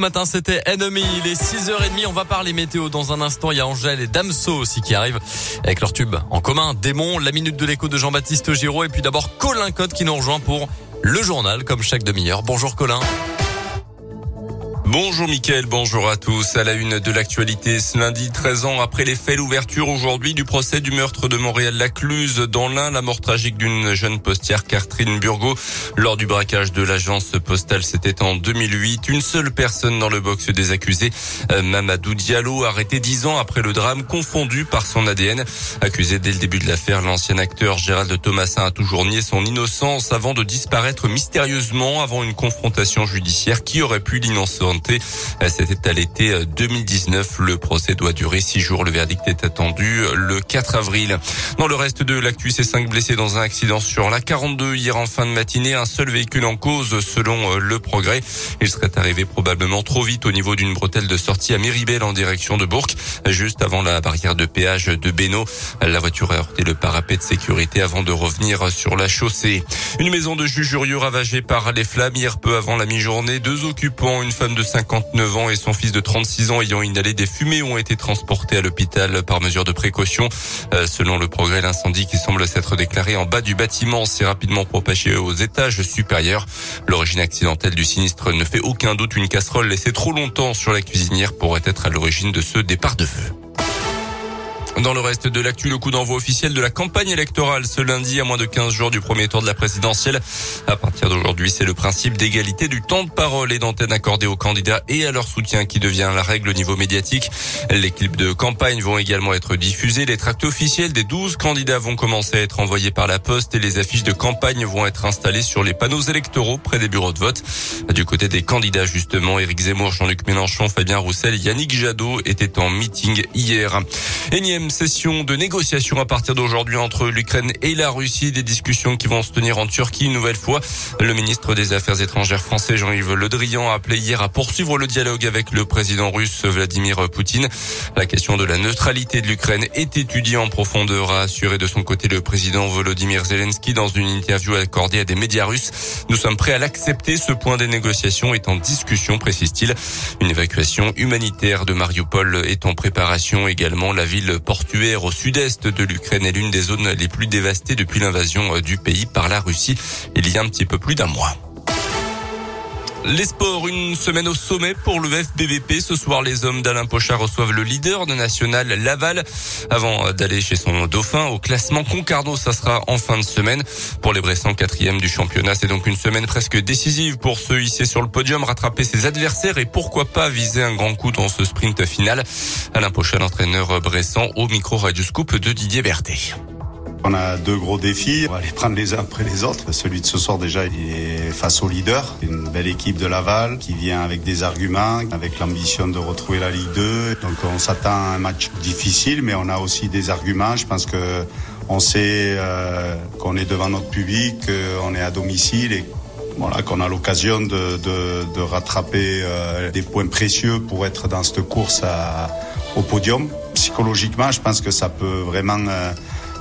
Ce matin, c'était Enemy. Il est 6h30. On va parler météo dans un instant. Il y a Angèle et Damso aussi qui arrivent avec leur tube en commun. Démon, la minute de l'écho de Jean-Baptiste Giraud. Et puis d'abord, Colin Cotte qui nous rejoint pour le journal comme chaque demi-heure. Bonjour Colin. Bonjour Mickaël, bonjour à tous. À la une de l'actualité, ce lundi, 13 ans après les faits, l'ouverture aujourd'hui du procès du meurtre de Montréal-Lacluse. Dans l'un, la mort tragique d'une jeune postière, Catherine Burgot. Lors du braquage de l'agence postale, c'était en 2008. Une seule personne dans le box des accusés, euh, Mamadou Diallo, arrêté 10 ans après le drame, confondu par son ADN. Accusé dès le début de l'affaire, l'ancien acteur Gérald Thomasin a toujours nié son innocence avant de disparaître mystérieusement avant une confrontation judiciaire qui aurait pu l'innocenter c'était à l'été 2019. Le procès doit durer six jours. Le verdict est attendu le 4 avril. Dans le reste de l'actu, c'est cinq blessés dans un accident sur la 42 hier en fin de matinée. Un seul véhicule en cause selon le progrès. Il serait arrivé probablement trop vite au niveau d'une bretelle de sortie à Méribel en direction de Bourg, juste avant la barrière de péage de Bénaud. La voiture a heurté le parapet de sécurité avant de revenir sur la chaussée. Une maison de jugurieux ravagée par les flammes hier peu avant la mi-journée. Deux occupants, une femme de 59 ans et son fils de 36 ans ayant inhalé des fumées ont été transportés à l'hôpital par mesure de précaution. Euh, selon le progrès, l'incendie qui semble s'être déclaré en bas du bâtiment s'est rapidement propagé aux étages supérieurs. L'origine accidentelle du sinistre ne fait aucun doute. Une casserole laissée trop longtemps sur la cuisinière pourrait être à l'origine de ce départ de feu. Dans le reste de l'actu, le coup d'envoi officiel de la campagne électorale ce lundi à moins de 15 jours du premier tour de la présidentielle. À partir d'aujourd'hui, c'est le principe d'égalité du temps de parole et d'antenne accordée aux candidats et à leur soutien qui devient la règle au niveau médiatique. Les clips de campagne vont également être diffusés. Les tracts officiels des 12 candidats vont commencer à être envoyés par la poste et les affiches de campagne vont être installées sur les panneaux électoraux près des bureaux de vote. Du côté des candidats, justement, Éric Zemmour, Jean-Luc Mélenchon, Fabien Roussel, Yannick Jadot étaient en meeting hier session de négociation à partir d'aujourd'hui entre l'Ukraine et la Russie. Des discussions qui vont se tenir en Turquie une nouvelle fois. Le ministre des Affaires étrangères français Jean-Yves Le Drian a appelé hier à poursuivre le dialogue avec le président russe Vladimir Poutine. La question de la neutralité de l'Ukraine est étudiée en profondeur, a assuré de son côté le président Volodymyr Zelensky dans une interview accordée à des médias russes. Nous sommes prêts à l'accepter. Ce point des négociations est en discussion, précise-t-il. Une évacuation humanitaire de Mariupol est en préparation également. La ville portuaire au sud-est de l'Ukraine est l'une des zones les plus dévastées depuis l'invasion du pays par la Russie il y a un petit peu plus d'un mois. Les sports, une semaine au sommet pour le FBVP. Ce soir, les hommes d'Alain Pochard reçoivent le leader de national Laval avant d'aller chez son dauphin au classement Concarneau. Ça sera en fin de semaine. Pour les Bressans, quatrième du championnat, c'est donc une semaine presque décisive pour se hisser sur le podium, rattraper ses adversaires et pourquoi pas viser un grand coup dans ce sprint final. Alain Pochard, entraîneur Bressan, au micro Radio Scoop de Didier Berthet. On a deux gros défis. On va les prendre les uns après les autres. Celui de ce soir, déjà, il est face au leader. Une belle équipe de Laval qui vient avec des arguments, avec l'ambition de retrouver la Ligue 2. Donc, on s'attend à un match difficile, mais on a aussi des arguments. Je pense que on sait euh, qu'on est devant notre public, qu'on est à domicile et voilà, qu'on a l'occasion de, rattraper euh, des points précieux pour être dans cette course au podium. Psychologiquement, je pense que ça peut vraiment euh,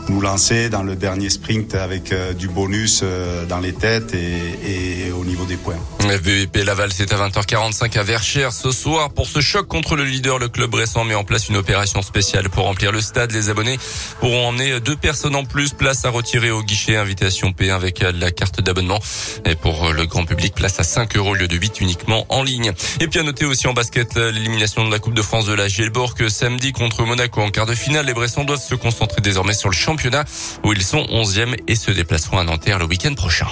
nous lancer dans le dernier sprint avec euh, du bonus euh, dans les têtes et, et, au niveau des points. FBVP Laval, c'est à 20h45 à Verchères ce soir. Pour ce choc contre le leader, le club récent met en place une opération spéciale pour remplir le stade. Les abonnés pourront emmener deux personnes en plus. Place à retirer au guichet. Invitation P avec la carte d'abonnement. Et pour le grand public, place à 5 euros au lieu de 8 uniquement en ligne. Et puis à noter aussi en basket l'élimination de la Coupe de France de la Gielborg samedi contre Monaco en quart de finale. Les Bressons doivent se concentrer désormais sur le où ils sont 11e et se déplaceront à Nanterre le week-end prochain.